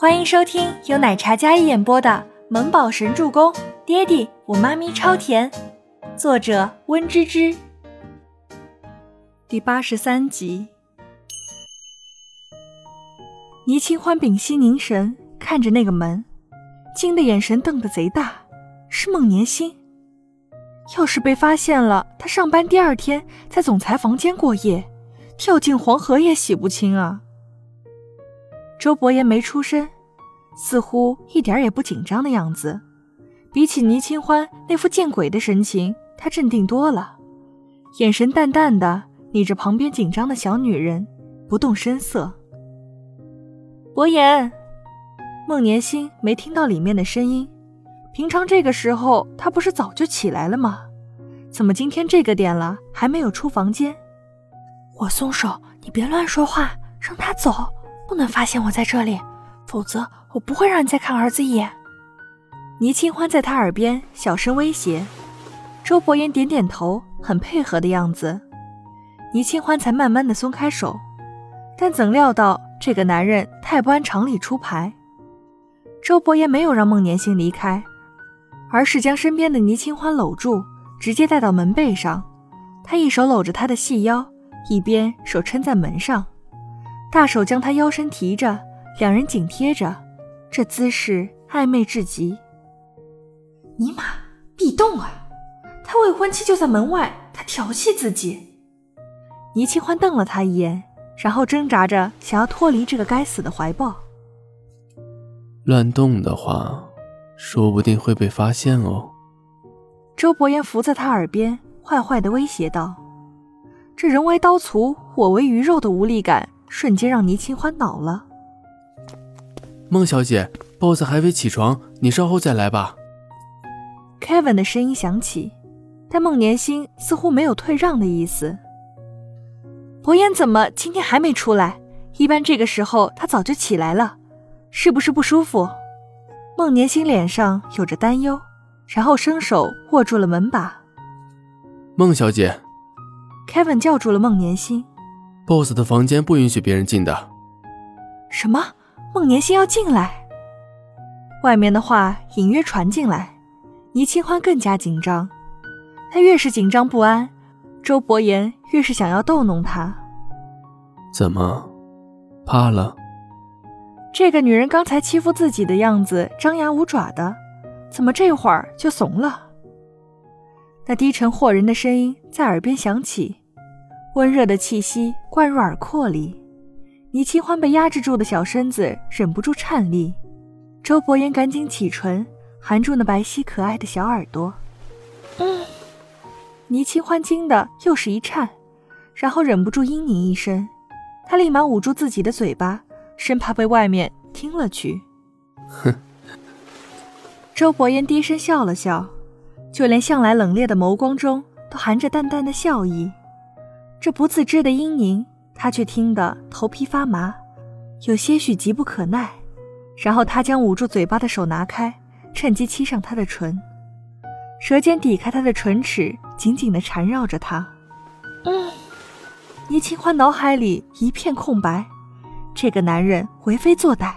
欢迎收听由奶茶嘉一演播的《萌宝神助攻》，爹地我妈咪超甜，作者温芝芝。第八十三集。倪清欢屏息凝神，看着那个门，惊的眼神瞪得贼大，是孟年星。要是被发现了，他上班第二天在总裁房间过夜，跳进黄河也洗不清啊。周伯言没出声，似乎一点也不紧张的样子。比起倪清欢那副见鬼的神情，他镇定多了，眼神淡淡的睨着旁边紧张的小女人，不动声色。伯言，孟年星没听到里面的声音。平常这个时候他不是早就起来了吗？怎么今天这个点了还没有出房间？我松手，你别乱说话，让他走。不能发现我在这里，否则我不会让你再看儿子一眼。倪清欢在他耳边小声威胁。周伯言点点头，很配合的样子。倪清欢才慢慢的松开手，但怎料到这个男人太不按常理出牌。周伯言没有让孟年星离开，而是将身边的倪清欢搂住，直接带到门背上。他一手搂着她的细腰，一边手撑在门上。大手将他腰身提着，两人紧贴着，这姿势暧昧至极。尼玛，壁咚啊！他未婚妻就在门外，他调戏自己。倪清欢瞪了他一眼，然后挣扎着想要脱离这个该死的怀抱。乱动的话，说不定会被发现哦。周伯言伏在他耳边，坏坏的威胁道：“这人为刀俎，我为鱼肉的无力感。”瞬间让倪清欢恼了。孟小姐，boss 还未起床，你稍后再来吧。Kevin 的声音响起，但孟年星似乎没有退让的意思。伯言怎么今天还没出来？一般这个时候他早就起来了，是不是不舒服？孟年星脸上有着担忧，然后伸手握住了门把。孟小姐，Kevin 叫住了孟年星。Boss 的房间不允许别人进的。什么？孟年星要进来？外面的话隐约传进来，倪清欢更加紧张。他越是紧张不安，周伯言越是想要逗弄他。怎么，怕了？这个女人刚才欺负自己的样子，张牙舞爪的，怎么这会儿就怂了？那低沉惑人的声音在耳边响起。温热的气息灌入耳廓里，倪清欢被压制住的小身子忍不住颤栗。周伯言赶紧启唇，含住那白皙可爱的小耳朵。嗯，倪清欢惊的又是一颤，然后忍不住嘤咛一声。他立马捂住自己的嘴巴，生怕被外面听了去。哼。周伯言低声笑了笑，就连向来冷冽的眸光中都含着淡淡的笑意。这不自知的嘤咛，他却听得头皮发麻，有些许急不可耐。然后他将捂住嘴巴的手拿开，趁机亲上他的唇，舌尖抵开她的唇齿，紧紧地缠绕着他。嗯，倪清欢脑海里一片空白，这个男人为非作歹，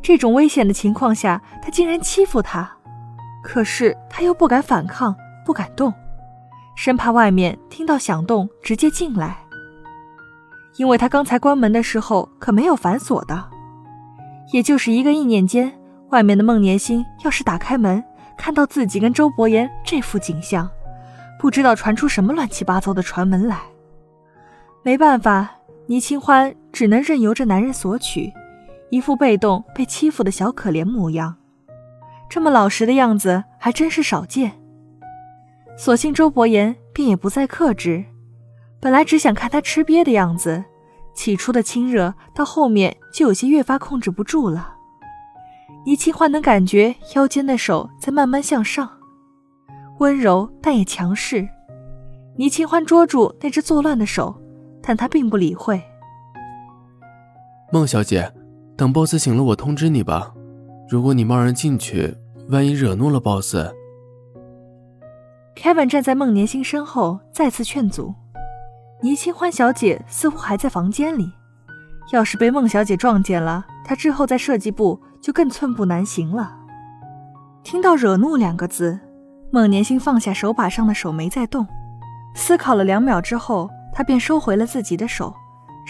这种危险的情况下，他竟然欺负她，可是他又不敢反抗，不敢动。生怕外面听到响动直接进来，因为他刚才关门的时候可没有反锁的。也就是一个意念间，外面的孟年星要是打开门看到自己跟周伯言这副景象，不知道传出什么乱七八糟的传闻来。没办法，倪清欢只能任由着男人索取，一副被动被欺负的小可怜模样。这么老实的样子还真是少见。索性周伯言便也不再克制，本来只想看他吃瘪的样子，起初的亲热到后面就有些越发控制不住了。倪清欢能感觉腰间的手在慢慢向上，温柔但也强势。倪清欢捉住那只作乱的手，但他并不理会。孟小姐，等 boss 醒了我通知你吧。如果你贸然进去，万一惹怒了 boss。Kevin 站在孟年星身后，再次劝阻。倪清欢小姐似乎还在房间里，要是被孟小姐撞见了，她之后在设计部就更寸步难行了。听到“惹怒”两个字，孟年星放下手把上的手，没再动。思考了两秒之后，他便收回了自己的手，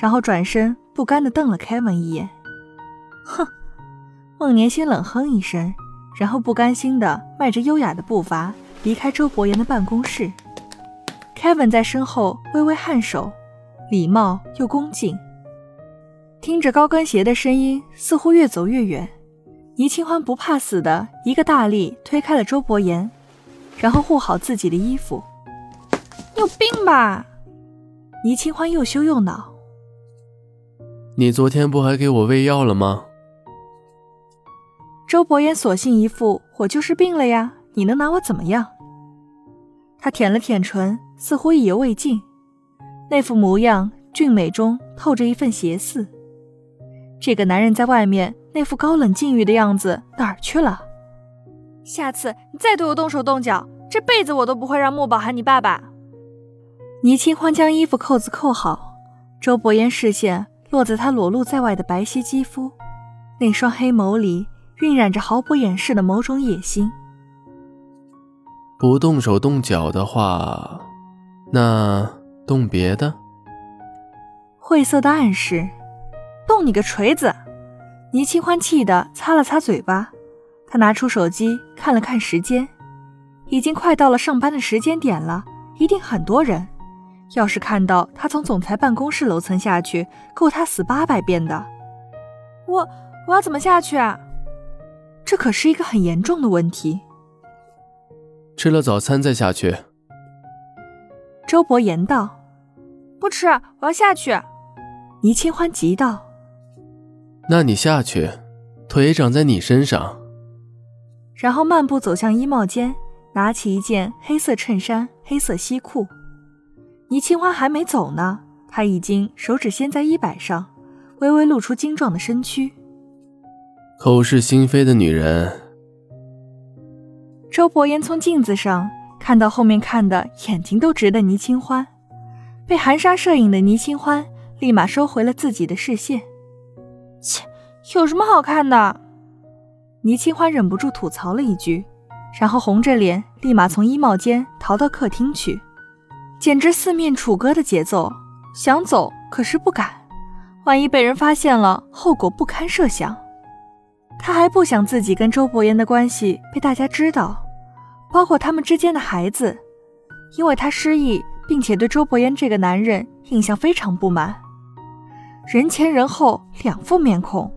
然后转身不甘地瞪了 Kevin 一眼。哼！孟年星冷哼一声，然后不甘心地迈着优雅的步伐离开周伯言的办公室。Kevin 在身后微微颔首，礼貌又恭敬。听着高跟鞋的声音，似乎越走越远。倪清欢不怕死的一个大力推开了周伯言，然后护好自己的衣服。你有病吧？倪清欢又羞又恼。你昨天不还给我喂药了吗？周伯言索性一副我就是病了呀，你能拿我怎么样？他舔了舔唇，似乎意犹未尽，那副模样俊美中透着一份邪肆。这个男人在外面。那副高冷禁欲的样子哪儿去了？下次你再对我动手动脚，这辈子我都不会让墨宝喊你爸爸。倪清欢将衣服扣子扣好，周伯言视线落在他裸露在外的白皙肌肤，那双黑眸里晕染着毫不掩饰的某种野心。不动手动脚的话，那动别的？晦涩的暗示，动你个锤子！倪清欢气得擦了擦嘴巴，他拿出手机看了看时间，已经快到了上班的时间点了，一定很多人。要是看到他从总裁办公室楼层下去，够他死八百遍的。我我要怎么下去啊？这可是一个很严重的问题。吃了早餐再下去。周伯言道：“不吃，我要下去。”倪清欢急道。那你下去，腿长在你身上。然后漫步走向衣帽间，拿起一件黑色衬衫、黑色西裤。倪清欢还没走呢，他已经手指先在衣摆上，微微露出精壮的身躯。口是心非的女人。周伯言从镜子上看到后面看的眼睛都直的倪清欢，被含沙射影的倪清欢立马收回了自己的视线。切，有什么好看的？倪清欢忍不住吐槽了一句，然后红着脸立马从衣帽间逃到客厅去，简直四面楚歌的节奏。想走可是不敢，万一被人发现了，后果不堪设想。他还不想自己跟周伯言的关系被大家知道，包括他们之间的孩子，因为他失忆，并且对周伯言这个男人印象非常不满。人前人后两副面孔，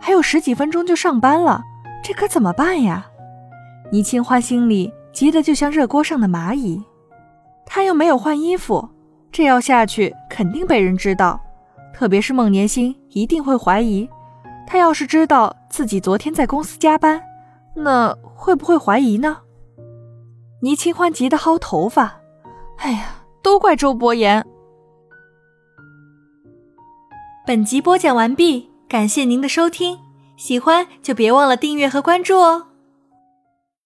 还有十几分钟就上班了，这可怎么办呀？倪清欢心里急得就像热锅上的蚂蚁，她又没有换衣服，这要下去肯定被人知道，特别是孟年星一定会怀疑。他要是知道自己昨天在公司加班，那会不会怀疑呢？倪清欢急得薅头发，哎呀，都怪周伯言。本集播讲完毕，感谢您的收听，喜欢就别忘了订阅和关注哦。